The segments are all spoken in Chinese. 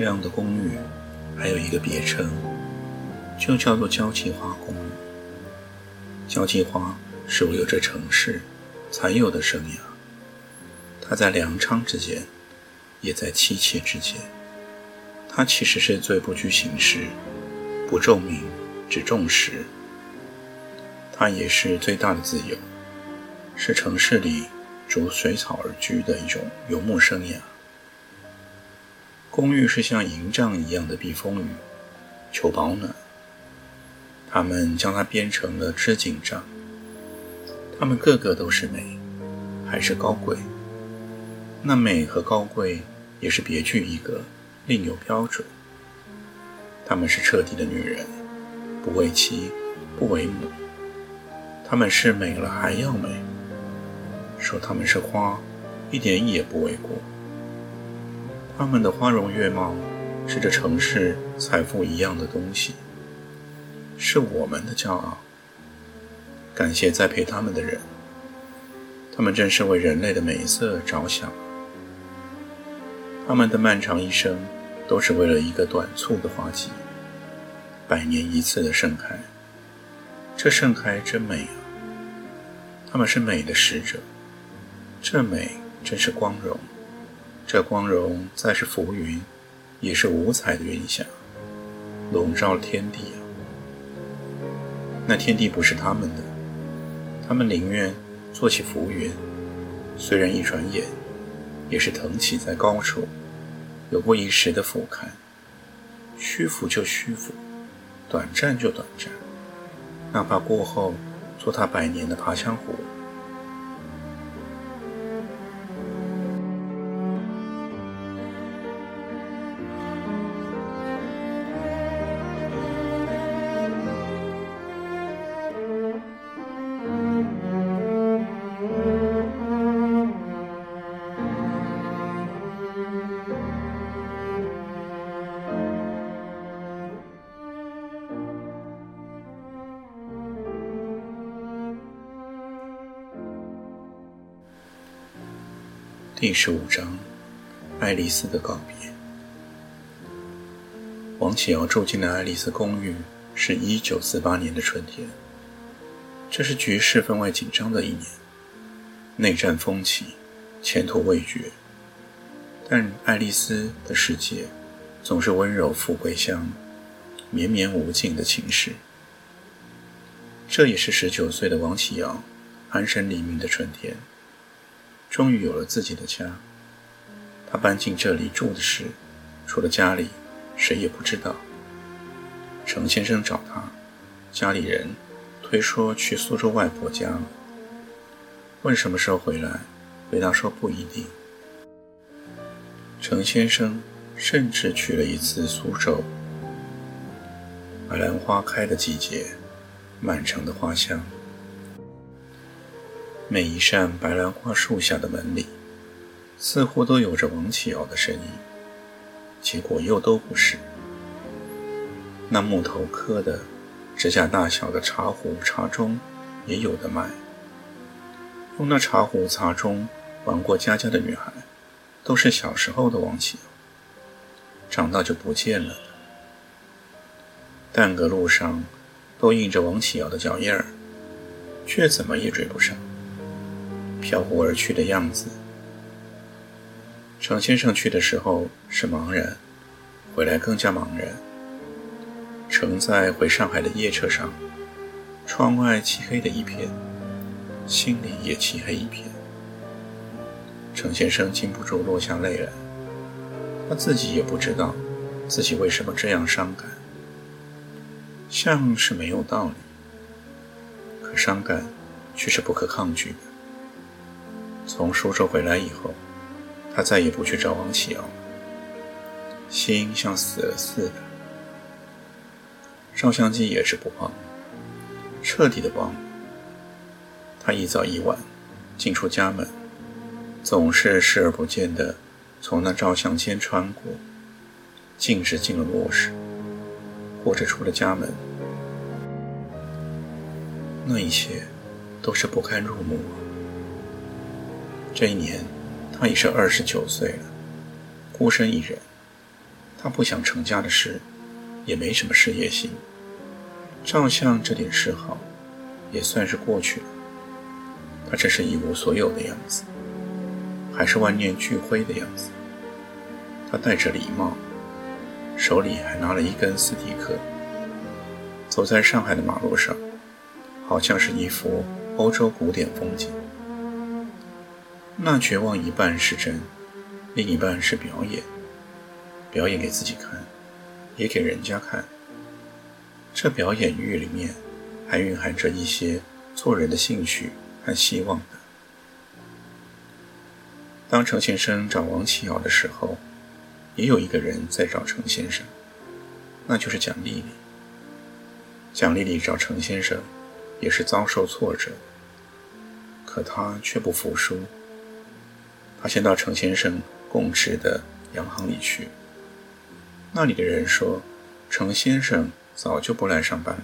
这样的公寓还有一个别称，就叫做交际花公寓。交际花是我有这城市才有的生涯，它在粮仓之间，也在妻妾之间。它其实是最不拘形式、不重名，只重实。它也是最大的自由，是城市里逐水草而居的一种游牧生涯。公寓是像营帐一样的避风雨，求保暖。他们将它编成了织锦帐。他们个个都是美，还是高贵。那美和高贵也是别具一格，另有标准。他们是彻底的女人，不为妻，不为母。他们是美了还要美。说他们是花，一点也不为过。他们的花容月貌是这城市财富一样的东西，是我们的骄傲。感谢栽培他们的人，他们正是为人类的美色着想。他们的漫长一生都是为了一个短促的花季，百年一次的盛开。这盛开真美啊！他们是美的使者，这美真是光荣。这光荣再是浮云，也是五彩的云霞，笼罩了天地啊！那天地不是他们的，他们宁愿做起浮云，虽然一转眼，也是腾起在高处，有过一时的俯瞰，虚浮就虚浮，短暂就短暂，哪怕过后做他百年的爬墙虎。第十五章，爱丽丝的告别。王启尧住进了爱丽丝公寓，是一九四八年的春天。这是局势分外紧张的一年，内战风起，前途未决。但爱丽丝的世界总是温柔富贵乡，绵绵无尽的情事。这也是十九岁的王启尧安身立命的春天。终于有了自己的家。他搬进这里住的事，除了家里，谁也不知道。程先生找他，家里人推说去苏州外婆家了。问什么时候回来，回答说不一定。程先生甚至去了一次苏州。白兰花开的季节，满城的花香。每一扇白兰花树下的门里，似乎都有着王启尧的身影，结果又都不是。那木头刻的、指甲大小的茶壶、茶盅也有的卖。用那茶壶、茶盅玩过家家的女孩，都是小时候的王启尧，长大就不见了。但个路上都印着王启尧的脚印儿，却怎么也追不上。飘忽而去的样子。程先生去的时候是茫然，回来更加茫然。乘在回上海的夜车上，窗外漆黑的一片，心里也漆黑一片。程先生禁不住落下泪来，他自己也不知道自己为什么这样伤感，像是没有道理。可伤感却是不可抗拒的。从苏州回来以后，他再也不去找王启尧了，心像死了似的。照相机也是不忘，彻底的忘。他一早一晚进出家门，总是视而不见的从那照相间穿过，径直进了卧室，或者出了家门。那一切都是不堪入目。这一年，他已是二十九岁了，孤身一人。他不想成家的事，也没什么事业心。照相这点嗜好，也算是过去了。他这是一无所有的样子，还是万念俱灰的样子。他戴着礼帽，手里还拿了一根斯蒂克，走在上海的马路上，好像是一幅欧洲古典风景。那绝望一半是真，另一半是表演，表演给自己看，也给人家看。这表演欲里面，还蕴含着一些做人的兴趣和希望的。当程先生找王启尧的时候，也有一个人在找程先生，那就是蒋丽丽。蒋丽丽找程先生，也是遭受挫折，可她却不服输。他先到程先生供职的洋行里去，那里的人说，程先生。早就不来上班了，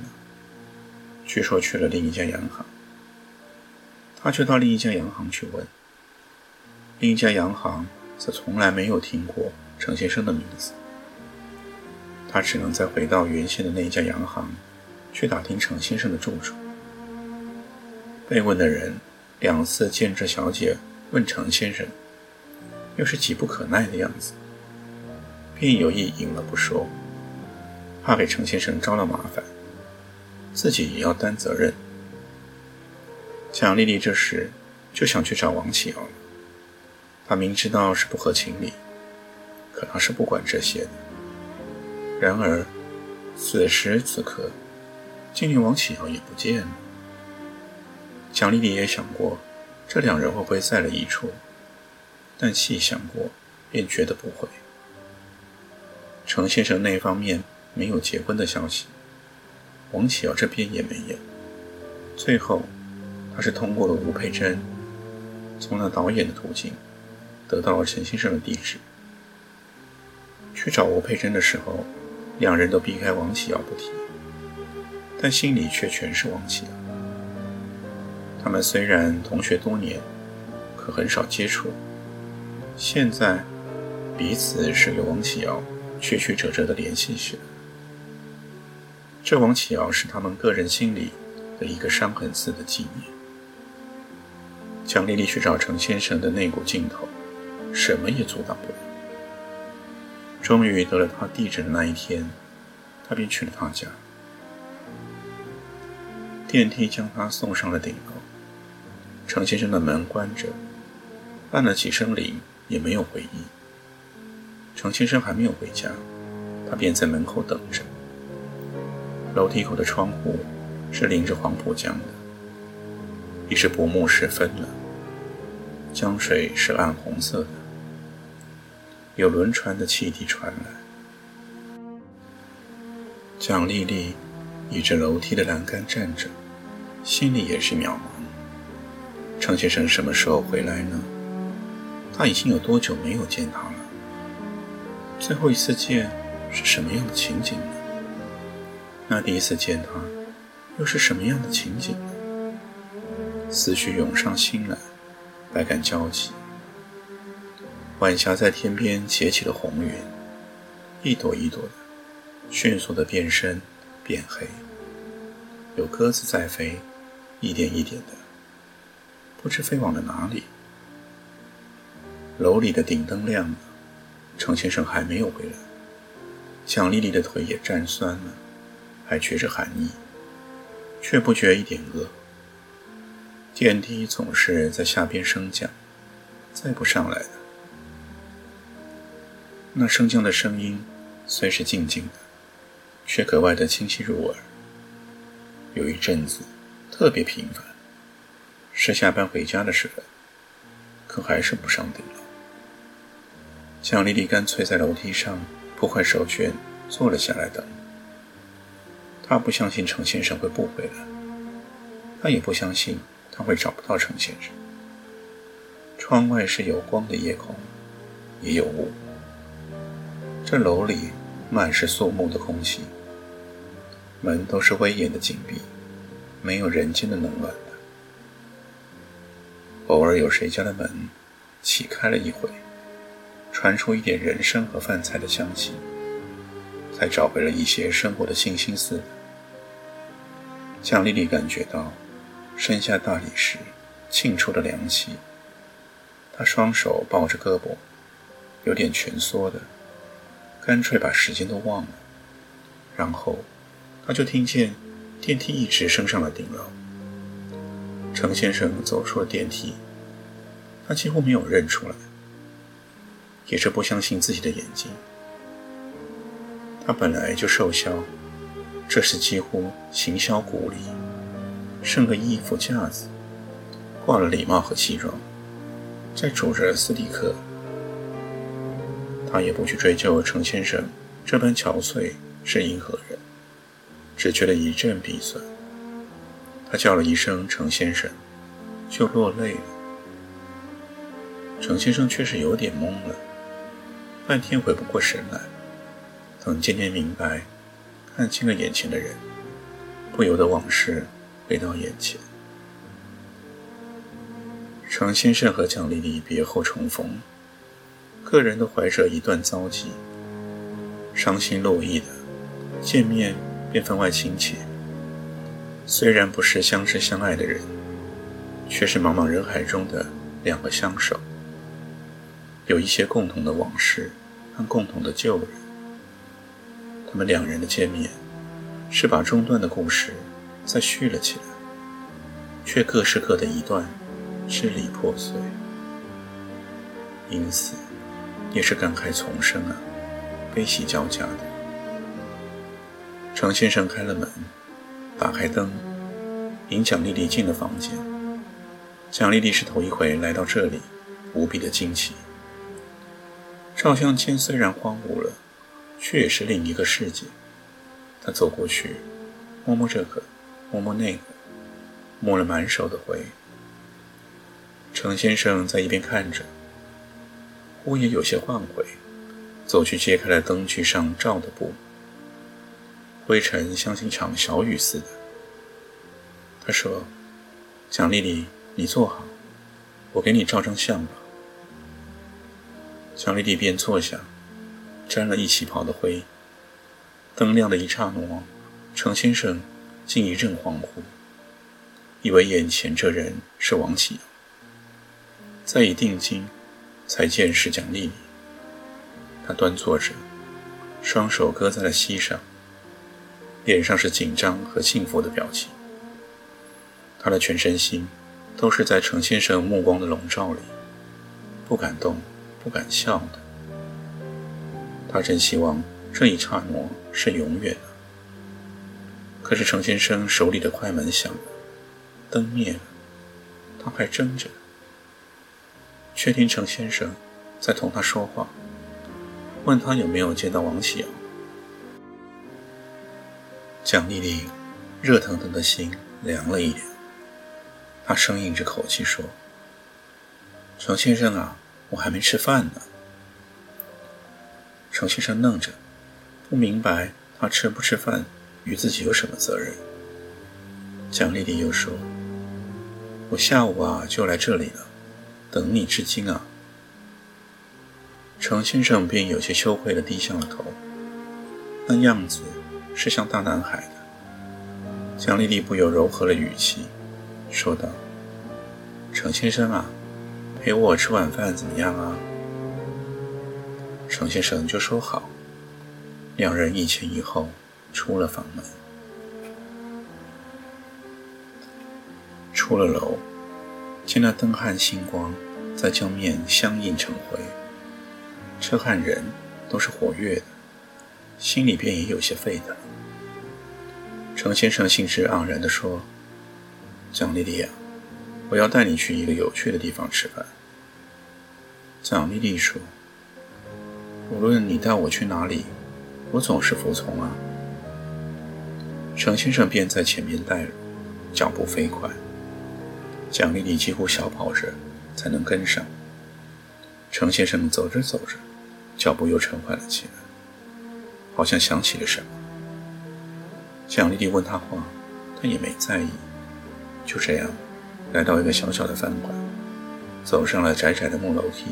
据说去了另一家洋行。他就到另一家洋行去问，另一家洋行则从来没有听过程先生的名字。他只能再回到原先的那一家洋行，去打听程先生的住处。被问的人两次见这小姐问程先生，又是急不可耐的样子，便有意隐了不说。怕给程先生招了麻烦，自己也要担责任。蒋丽丽这时就想去找王启尧了。她明知道是不合情理，可她是不管这些的。然而，此时此刻，竟连王启尧也不见了。蒋丽丽也想过，这两人会不会在了一处，但细想过，便觉得不会。程先生那方面。没有结婚的消息，王启尧这边也没有。最后，他是通过了吴佩珍，从那导演的途径，得到了陈先生的地址。去找吴佩珍的时候，两人都避开王启尧不提，但心里却全是王启尧。他们虽然同学多年，可很少接触。现在，彼此是与王启尧曲曲折折的联系起来。这王启尧是他们个人心里的一个伤痕似的纪念。蒋丽丽去找程先生的那股劲头，什么也阻挡不了。终于得了他地址的那一天，他便去了他家。电梯将他送上了顶楼。程先生的门关着，按了几声铃也没有回应。程先生还没有回家，他便在门口等着。楼梯口的窗户是临着黄浦江的，已是薄暮时分了。江水是暗红色的，有轮船的汽笛传来。蒋丽丽倚着楼梯的栏杆站着，心里也是渺茫。程先生什么时候回来呢？他已经有多久没有见他了？最后一次见是什么样的情景呢？那第一次见他，又是什么样的情景呢？思绪涌上心来，百感交集。晚霞在天边结起了红云，一朵一朵的，迅速的变深变黑。有鸽子在飞，一点一点的，不知飞往了哪里。楼里的顶灯亮了，程先生还没有回来，蒋丽丽的腿也站酸了。还觉着寒意，却不觉一点饿。电梯总是在下边升降，再不上来的。那升降的声音虽是静静的，却格外的清晰入耳。有一阵子，特别频繁，是下班回家的时分，可还是不上顶楼。蒋丽丽干脆在楼梯上铺块手绢，坐了下来等。她不相信程先生会不回来，她也不相信他会找不到程先生。窗外是有光的夜空，也有雾。这楼里满是肃穆的空气，门都是威严的紧闭，没有人间的冷暖的。偶尔有谁家的门启开了一回。传出一点人参和饭菜的香气，才找回了一些生活的信心似的。蒋丽丽感觉到身下大理石沁出的凉气，她双手抱着胳膊，有点蜷缩的，干脆把时间都忘了。然后，她就听见电梯一直升上了顶楼。程先生走出了电梯，他几乎没有认出来。也是不相信自己的眼睛。他本来就瘦削，这时几乎形销骨离，剩个衣服架子，挂了礼帽和西装，在拄着斯蒂克。他也不去追究程先生这般憔悴是因何人，只觉得一阵鼻酸。他叫了一声“程先生”，就落泪了。程先生却是有点懵了。半天回不过神来，等渐渐明白，看清了眼前的人，不由得往事回到眼前。程先生和蒋丽丽别后重逢，个人都怀着一段遭际，伤心落意的见面便分外亲切。虽然不是相知相爱的人，却是茫茫人海中的两个相守。有一些共同的往事和共同的旧人，他们两人的见面是把中断的故事再续了起来，却各是各的一段，支离破碎，因此也是感慨丛生啊，悲喜交加的。程先生开了门，打开灯，引蒋丽丽进了房间。蒋丽丽是头一回来到这里，无比的惊奇。照相间虽然荒芜了，却也是另一个世界。他走过去，摸摸这个，摸摸那个，摸了满手的灰。程先生在一边看着，忽也有些换回，走去揭开了灯具上罩的布，灰尘像一场小雨似的。他说：“蒋丽丽，你坐好，我给你照张相吧。”蒋丽丽便坐下，沾了一旗袍的灰。灯亮的一刹那，程先生竟一阵恍惚，以为眼前这人是王启阳。再一定睛，才见是蒋丽丽。她端坐着，双手搁在了膝上，脸上是紧张和幸福的表情。她的全身心都是在程先生目光的笼罩里，不敢动。不敢笑的，他真希望这一刹那是永远的。可是程先生手里的快门响了，灯灭了，他还睁着，却听程先生在同他说话，问他有没有见到王启阳。蒋丽丽热腾腾的心凉了一点，她生硬着口气说：“程先生啊。”我还没吃饭呢。程先生愣着，不明白他吃不吃饭与自己有什么责任。蒋丽丽又说：“我下午啊就来这里了，等你至今啊。”程先生便有些羞愧地低下了头，那样子是像大男孩的。蒋丽丽不由柔和了语气，说道：“程先生啊。”陪我吃晚饭怎么样啊？程先生就说好。两人一前一后出了房门，出了楼，见那灯汉星光在江面相映成辉，车和人都是活跃的，心里便也有些沸腾。程先生兴致盎然地说：“蒋丽丽啊，我要带你去一个有趣的地方吃饭。”蒋丽丽说：“无论你带我去哪里，我总是服从啊。”程先生便在前面带路，脚步飞快。蒋丽丽几乎小跑着才能跟上。程先生走着走着，脚步又沉缓了起来，好像想起了什么。蒋丽丽问他话，他也没在意。就这样，来到一个小小的饭馆，走上了窄窄的木楼梯，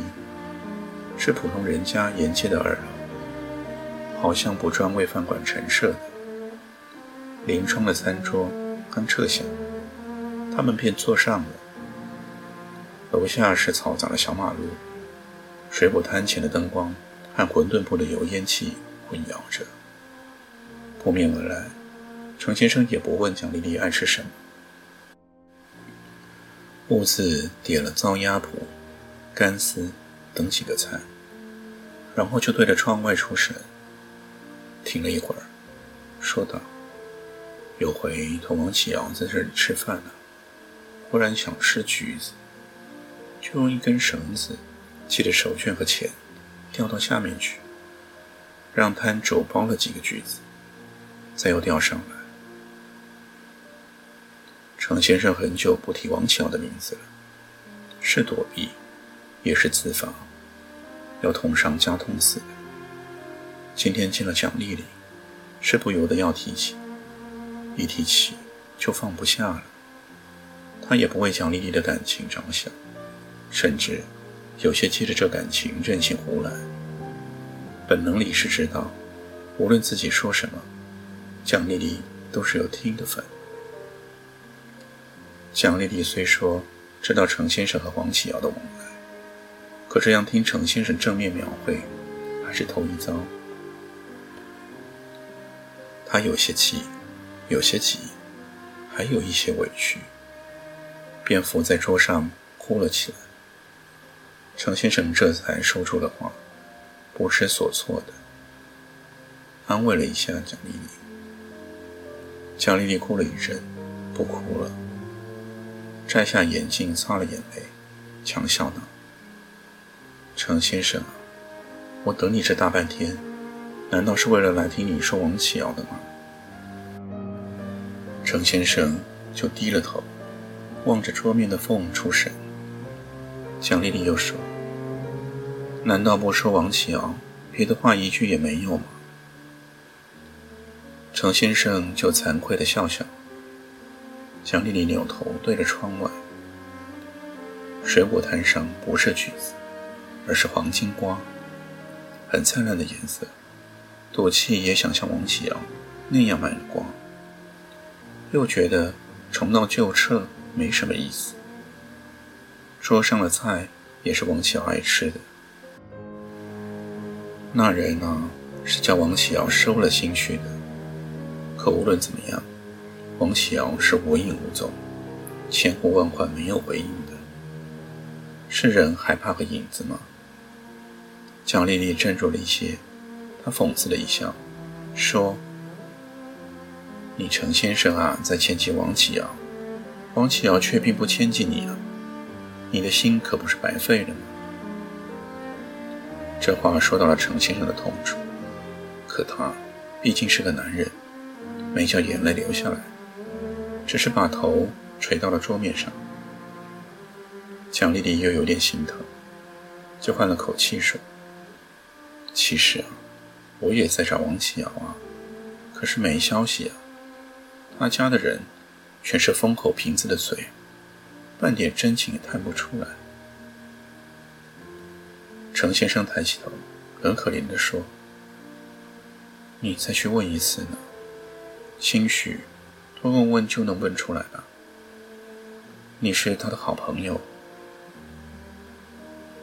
是普通人家沿街的二楼，好像不专为饭馆陈设的。临窗的餐桌刚撤下，他们便坐上了。楼下是嘈杂的小马路，水果摊前的灯光和馄饨铺的油烟气混淆着。扑面而来，程先生也不问蒋丽丽爱吃什么，兀自点了糟鸭脯、干丝等几个菜，然后就对着窗外出神，停了一会儿，说道。有回同王启尧在这里吃饭呢，忽然想吃橘子，就用一根绳子系着手绢和钱，吊到下面去，让摊主包了几个橘子，再又钓上来。程先生很久不提王启尧的名字了，是躲避，也是自罚，要痛上加痛似的。今天见了蒋丽丽，是不由得要提起。一提起就放不下了。他也不为蒋丽丽的感情着想，甚至有些借着这感情任性胡来。本能里是知道，无论自己说什么，蒋丽丽都是有听的份。蒋丽丽虽说知道程先生和黄启尧的往来，可这样听程先生正面描绘，还是头一遭。她有些气。有些急，还有一些委屈，便伏在桌上哭了起来。程先生这才说出了话，不知所措的安慰了一下蒋丽丽。蒋丽丽哭了一阵，不哭了，摘下眼镜擦了眼泪，强笑道：“程先生，我等你这大半天，难道是为了来听你说王启尧的吗？”程先生就低了头，望着桌面的缝出神。蒋丽丽又说：“难道不说王启尧，别的话一句也没有吗？”程先生就惭愧的笑笑。蒋丽丽扭头对着窗外，水果摊上不是橘子，而是黄金瓜，很灿烂的颜色。赌气也想像王启尧那样买了瓜。又觉得重蹈旧辙没什么意思。桌上的菜也是王启尧爱吃的。那人呢，是叫王启尧收了心去的。可无论怎么样，王启尧是无影无踪，千呼万唤没有回应的。是人害怕个影子吗？蒋丽丽站住了一些，她讽刺了一笑，说。你程先生啊，在牵起王启尧，王启尧却并不牵记你啊，你的心可不是白费了吗？这话说到了程先生的痛处，可他毕竟是个男人，没叫眼泪流下来，只是把头垂到了桌面上。蒋丽丽又有点心疼，就换了口气说：“其实啊，我也在找王启尧啊，可是没消息啊。”他家的人全是封口瓶子的嘴，半点真情也探不出来。程先生抬起头，很可怜地说：“你再去问一次呢，兴许问问就能问出来了。你是他的好朋友。”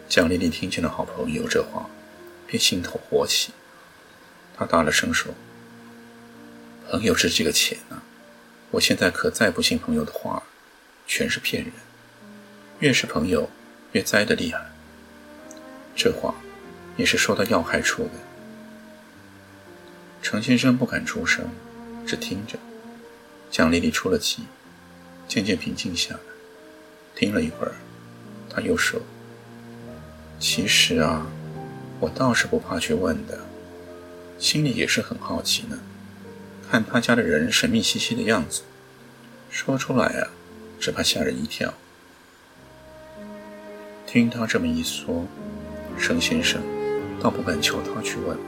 蒋丽丽听见了“好朋友”这话，便心头火起。她大了声说：“朋友值几个钱呢？”我现在可再不信朋友的话，全是骗人。越是朋友，越栽得厉害。这话也是说到要害处的。程先生不敢出声，只听着。蒋丽丽出了气，渐渐平静下来。听了一会儿，她又说：“其实啊，我倒是不怕去问的，心里也是很好奇呢。看他家的人神秘兮兮的样子，说出来啊，只怕吓人一跳。”听他这么一说，沈先生倒不敢求他去问了。